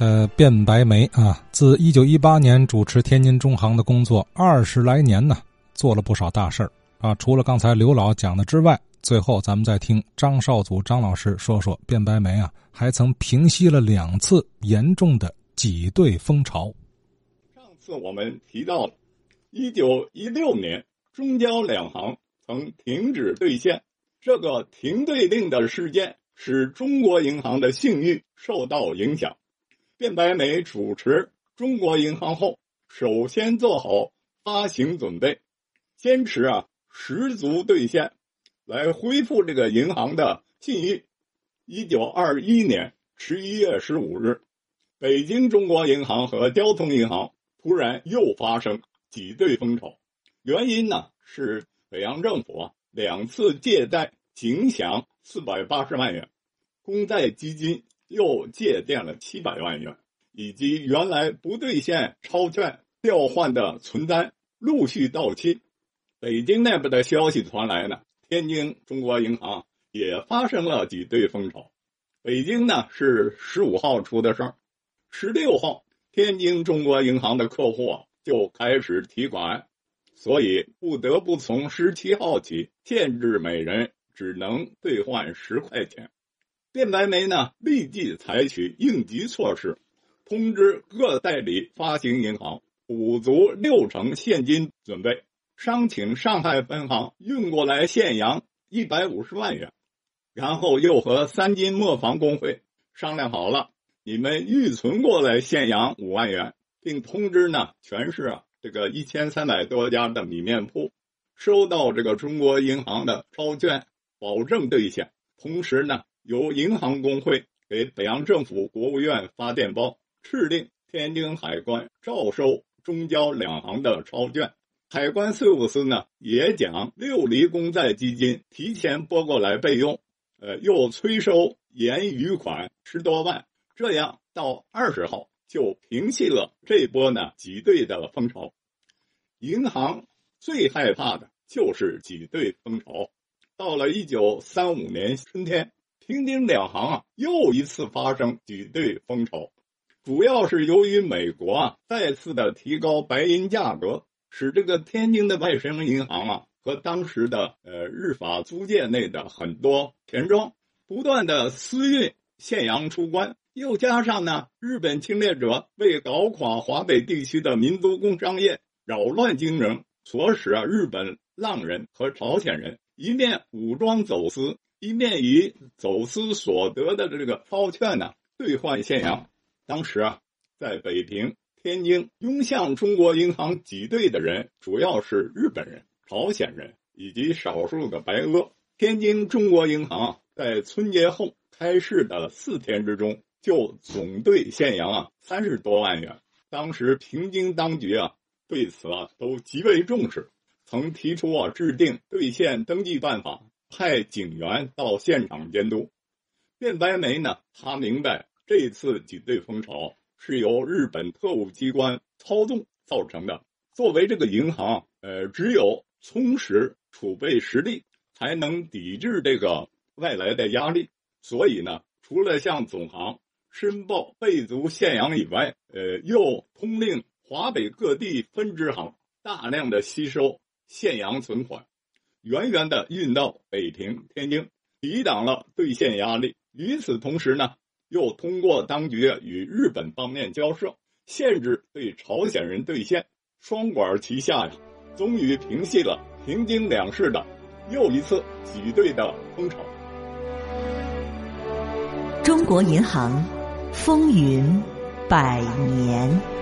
呃，卞白梅啊，自一九一八年主持天津中行的工作二十来年呢，做了不少大事儿啊。除了刚才刘老讲的之外，最后咱们再听张少祖张老师说说卞白梅啊，还曾平息了两次严重的挤兑风潮。上次我们提到了，一九一六年中交两行曾停止兑现，这个停兑令的事件使中国银行的信誉受到影响。卞白眉主持中国银行后，首先做好发行准备，坚持啊十足兑现，来恢复这个银行的信誉。一九二一年十一月十五日，北京中国银行和交通银行突然又发生挤兑风潮，原因呢是北洋政府啊两次借贷仅享四百八十万元，公债基金。又借垫了七百万元，以及原来不兑现钞券调换的存单陆续到期。北京内部的消息传来呢，天津中国银行也发生了挤兑风潮。北京呢是十五号出的事儿，十六号天津中国银行的客户啊就开始提款，所以不得不从十七号起限制每人只能兑换十块钱。卞白梅呢，立即采取应急措施，通知各代理发行银行补足六成现金准备，商请上海分行运过来现洋一百五十万元，然后又和三金磨坊工会商量好了，你们预存过来现洋五万元，并通知呢全市啊这个一千三百多家的米面铺，收到这个中国银行的钞券，保证兑现，同时呢。由银行工会给北洋政府、国务院发电报，敕令天津海关照收中交两行的钞券。海关税务司呢，也将六厘公债基金提前拨过来备用。呃，又催收严余款十多万，这样到二十号就平息了这波呢挤兑的风潮。银行最害怕的就是挤兑风潮。到了一九三五年春天。天津两行啊，又一次发生挤兑风潮，主要是由于美国啊再次的提高白银价格，使这个天津的外商银行啊和当时的呃日法租界内的很多田庄不断的私运现洋出关，又加上呢日本侵略者为搞垮华北地区的民族工商业，扰乱经营，所使啊日本浪人和朝鲜人一面武装走私。一面以走私所得的这个钞券呢兑换现洋，当时啊，在北平、天津拥向中国银行挤兑的人主要是日本人、朝鲜人以及少数的白俄。天津中国银行啊在春节后开市的四天之中，就总兑现洋啊三十多万元。当时平津当局啊对此啊都极为重视，曾提出啊制定兑现登记办法。派警员到现场监督。卞白眉呢？他明白这次挤兑风潮是由日本特务机关操纵造成的。作为这个银行，呃，只有充实储备实力，才能抵制这个外来的压力。所以呢，除了向总行申报备足现洋以外，呃，又通令华北各地分支行大量的吸收现洋存款。远远的运到北平、天津，抵挡了兑现压力。与此同时呢，又通过当局与日本方面交涉，限制对朝鲜人兑现。双管齐下呀，终于平息了平津两市的又一次挤兑的风潮。中国银行风云百年。